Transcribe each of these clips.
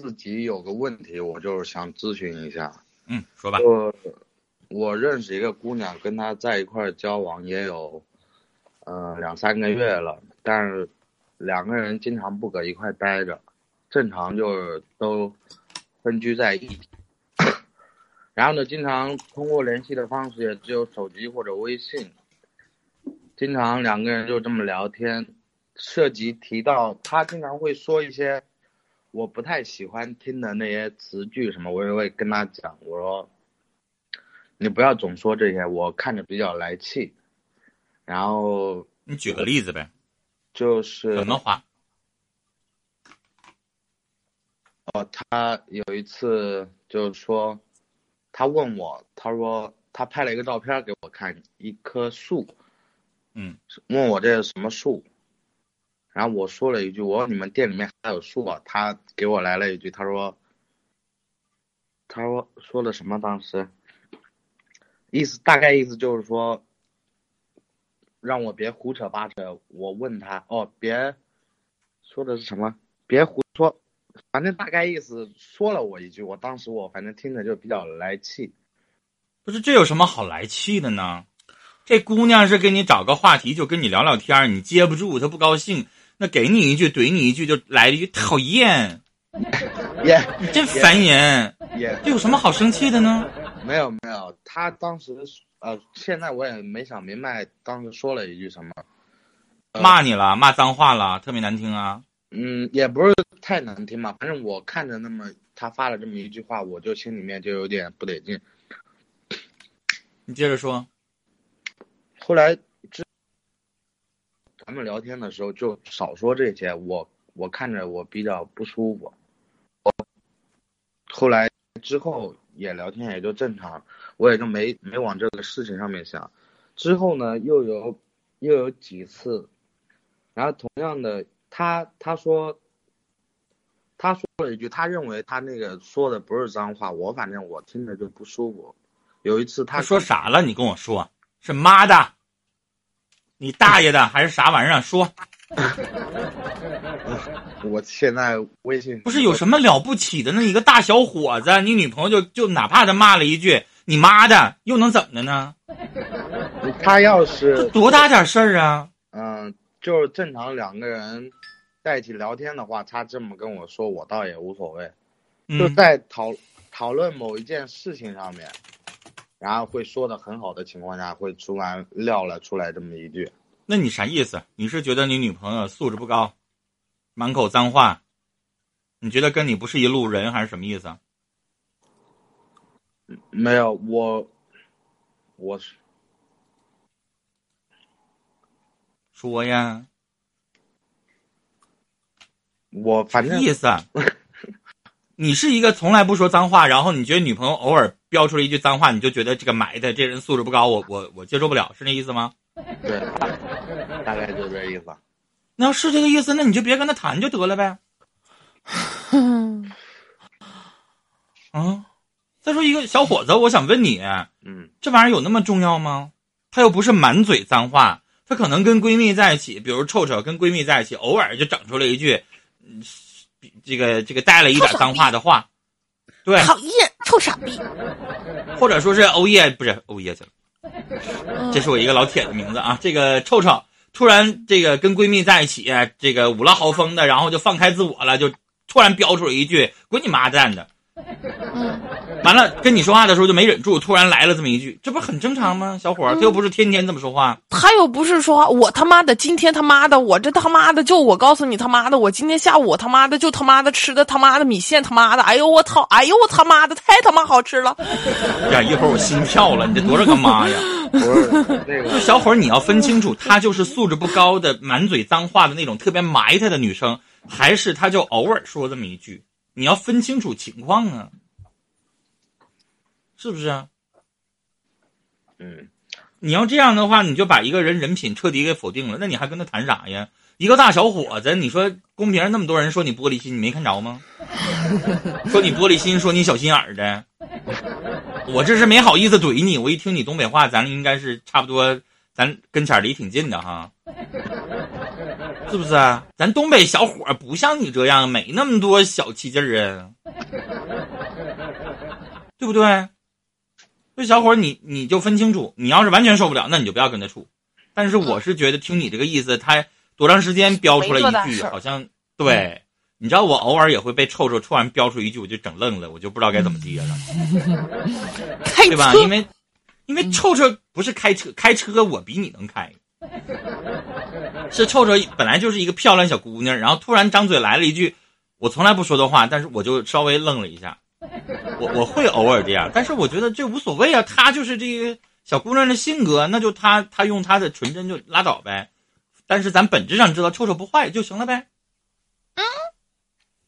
自己有个问题，我就是想咨询一下。嗯，说吧。我我认识一个姑娘，跟她在一块交往也有，呃两三个月了，但是两个人经常不搁一块待着，正常就是都分居在一起。然后呢，经常通过联系的方式也只有手机或者微信，经常两个人就这么聊天，涉及提到她经常会说一些我不太喜欢听的那些词句什么，我也会跟他讲，我说你不要总说这些，我看着比较来气。然后你举个例子呗，就是什么话？哦，他有一次就是说，他问我，他说他拍了一个照片给我看，一棵树，嗯，问我这是什么树，然后我说了一句，我说你们店里面还有树吧？他给我来了一句，他说，他说说的什么？当时意思大概意思就是说，让我别胡扯八扯。我问他，哦，别说的是什么？别胡说。反正大概意思说了我一句，我当时我反正听着就比较来气。不是这有什么好来气的呢？这姑娘是给你找个话题，就跟你聊聊天你接不住，她不高兴，那给你一句怼你一句，就来了一句讨厌，耶，你真烦人，耶，这有什么好生气的呢？没有没有，他当时呃，现在我也没想明白当时说了一句什么，呃骂你了，骂脏话了，特别难听啊。嗯，也不是太难听吧，反正我看着那么他发了这么一句话，我就心里面就有点不得劲。你接着说，后来之咱们聊天的时候就少说这些，我我看着我比较不舒服。我后来之后也聊天也就正常，我也就没没往这个事情上面想。之后呢，又有又有几次，然后同样的，他他说他说了一句，他认为他那个说的不是脏话，我反正我听着就不舒服。有一次他他说啥了？你跟我说，是妈的，你大爷的，还是啥玩意儿？说，我现在微信不是有什么了不起的？那一个大小伙子，你女朋友就就哪怕他骂了一句“你妈的”，又能怎么的呢？他要这是多大点事儿啊！嗯，就是正常两个人在一起聊天的话，他这么跟我说，我倒也无所谓。就嗯，在讨讨论某一件事情上面，然后会说的很好的情况下，会突然撂了出来这么一句。那你啥意思？你是觉得你女朋友素质不高，满口脏话？你觉得跟你不是一路人，还是什么意思？没有，我我是说呀，我反正意思。你是一个从来不说脏话，然后你觉得女朋友偶尔飙出了一句脏话，你就觉得这个埋汰，这人素质不高，我我我接受不了，是那意思吗？对，大大概就这意思。那要是这个意思，那你就别跟他谈就得了呗。啊，再说一个小伙子，我想问你，嗯这玩意儿有那么重要吗？他又不是满嘴脏话，他可能跟闺蜜在一起，比如臭臭跟闺蜜在一起，偶尔就整出了一句，嗯，这个这个带了一点脏话的话，对，讨厌，臭傻逼！或者说是欧耶，不是欧耶去了，嗯。这是我一个老铁的名字啊。这个臭臭突然这个跟闺蜜在一起，这个五了豪风的，然后就放开自我了，就突然飙出了一句“滚你妈蛋的”，嗯，完了跟你说话的时候就没忍住，突然来了这么一句，这不很正常吗？小伙儿，他又不是天天这么说话。他又不是说我他妈的今天他妈的我这他妈的就我告诉你他妈的我今天下午我他妈的就他妈的吃的他妈的米线他妈的哎呦我操哎呦我他妈的太他妈好吃了，呀，一会儿我心跳了，你这多少个妈呀？不是那就个，小伙儿，你要分清楚，她就是素质不高的、满嘴脏话的那种特别埋汰的女生，还是她就偶尔说这么一句？你要分清楚情况啊，是不是啊？嗯，你要这样的话，你就把一个人人品彻底给否定了，那你还跟他谈啥呀？一个大小伙子，你说公屏上那么多人说你玻璃心，你没看着吗？说你玻璃心，说你小心眼儿的，我这是没好意思怼你。我一听你东北话，咱应该是差不多，咱跟前儿离挺近的哈。是不是啊？咱东北小伙儿不像你这样，没那么多小气劲儿啊，对不对？这小伙，你你就分清楚，你要是完全受不了，那你就不要跟他处。但是我是觉得，听你这个意思，他多长时间飙出来一句，好像对，你知道我偶尔也会被臭臭突然飙出一句，我就整愣了，我就不知道该怎么接了，对吧？因为因为臭臭不是开车，开车我比你能开。是臭臭本来就是一个漂亮小姑娘，然后突然张嘴来了一句我从来不说的话，但是我就稍微愣了一下。我我会偶尔这样，但是我觉得这无所谓啊，她就是这个小姑娘的性格，那就她她用她的纯真就拉倒呗。但是咱本质上知道臭臭不坏就行了呗。嗯，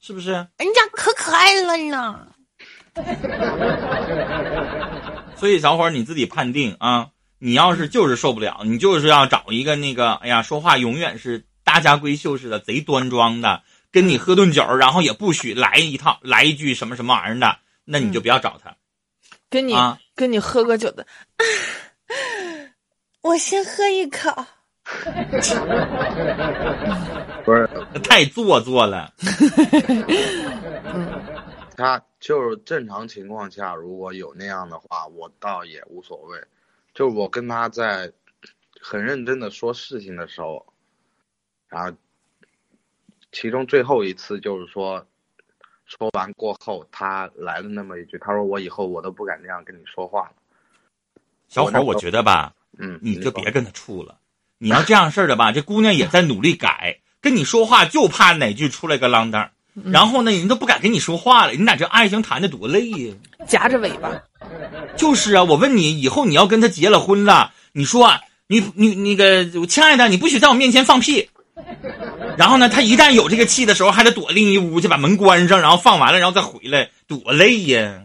是不是？人家可可爱了呢。所以小伙儿你自己判定啊。你要是就是受不了，你就是要找一个那个，哎呀，说话永远是大家闺秀似的，贼端庄的，跟你喝顿酒，然后也不许来一套，来一句什么什么玩意儿的，那你就不要找他。跟你跟你喝个酒的，我先喝一口。不是，太做作了。他就是正常情况下，如果有那样的话，我倒也无所谓。就我跟他在很认真的说事情的时候，然后其中最后一次就是说，说完过后，他来了那么一句，他说我以后我都不敢这样跟你说话了。小伙，我觉得吧，嗯，你就别跟他处了。你要这样式儿的吧，这姑娘也在努力改，跟你说话就怕哪句出来个啷当，然后呢，人都不敢跟你说话了。你俩这爱情谈的多累呀，夹着尾巴。就是啊，我问你，以后你要跟他结了婚了，你说啊你你那个亲爱的，你不许在我面前放屁。然后呢，他一旦有这个气的时候，还得躲另一屋去把门关上，然后放完了，然后再回来，多累呀！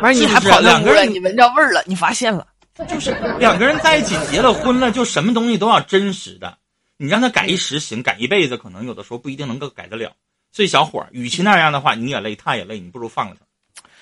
完你还跑两个人，你闻着味儿了，你发现了，就是两个人在一起结了婚了，就什么东西都要真实的。你让他改一时行，改一辈子，可能有的时候不一定能够改得了。所以小伙儿，与其那样的话，你也累，他也累，你不如放了他。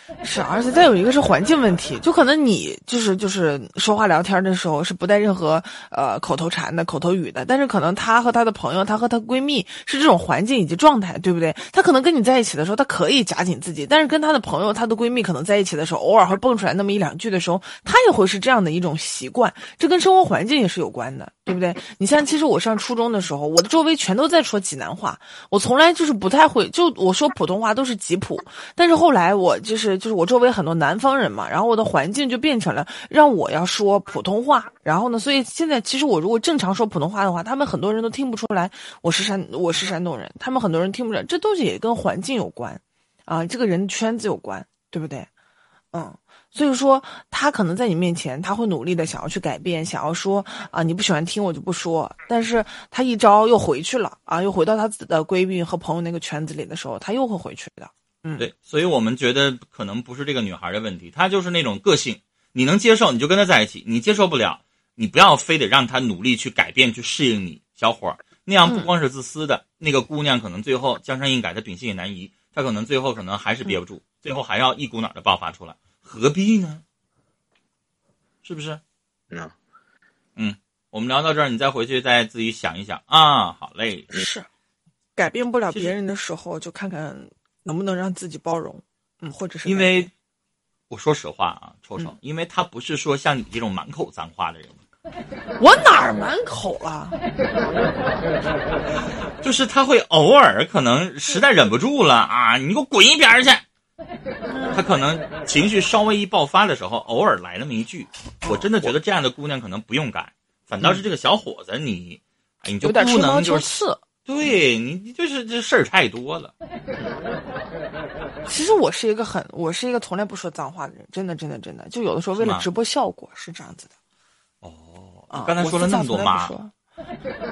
是，而且再有一个是环境问题，就可能你就是就是说话聊天的时候是不带任何呃口头禅的口头语的，但是可能她和她的朋友，她和她闺蜜是这种环境以及状态，对不对？她可能跟你在一起的时候，她可以夹紧自己，但是跟她的朋友、她的闺蜜可能在一起的时候，偶尔会蹦出来那么一两句的时候，她也会是这样的一种习惯，这跟生活环境也是有关的，对不对？你像其实我上初中的时候，我的周围全都在说济南话，我从来就是不太会，就我说普通话都是吉普，但是后来我就是。就是我周围很多南方人嘛，然后我的环境就变成了让我要说普通话，然后呢，所以现在其实我如果正常说普通话的话，他们很多人都听不出来我是山我是山东人，他们很多人听不出来，这东西也跟环境有关，啊，这个人圈子有关，对不对？嗯，所以说他可能在你面前他会努力的想要去改变，想要说啊你不喜欢听我就不说，但是他一招又回去了啊，又回到他自己的闺蜜和朋友那个圈子里的时候，他又会回去的。嗯，对，所以我们觉得可能不是这个女孩的问题，她就是那种个性，你能接受你就跟她在一起，你接受不了，你不要非得让她努力去改变去适应你，小伙儿那样不光是自私的，那个姑娘可能最后江山易改，她秉性也难移，她可能最后可能还是憋不住，最后还要一股脑的爆发出来，何必呢？是不是？嗯，嗯，我们聊到这儿，你再回去再自己想一想啊，好嘞，是，改变不了别人的时候，就看看。能不能让自己包容？嗯，或者是因为，我说实话啊，臭臭，因为他不是说像你这种满口脏话的人。我哪儿满口了？就是他会偶尔可能实在忍不住了啊，你给我滚一边去！他可能情绪稍微一爆发的时候，偶尔来那么一句。我真的觉得这样的姑娘可能不用改，反倒是这个小伙子，你，你就不能就是。对你，你就是这事儿太多了。其实我是一个很，我是一个从来不说脏话的人，真的，真的，真的，就有的时候为了直播效果是这样子的。哦，刚才说了那么多嘛。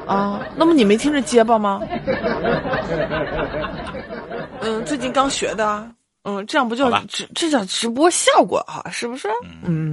啊，那么你没听着结巴吗？嗯，最近刚学的。嗯，这样不叫直，这叫直播效果哈，是不是？嗯。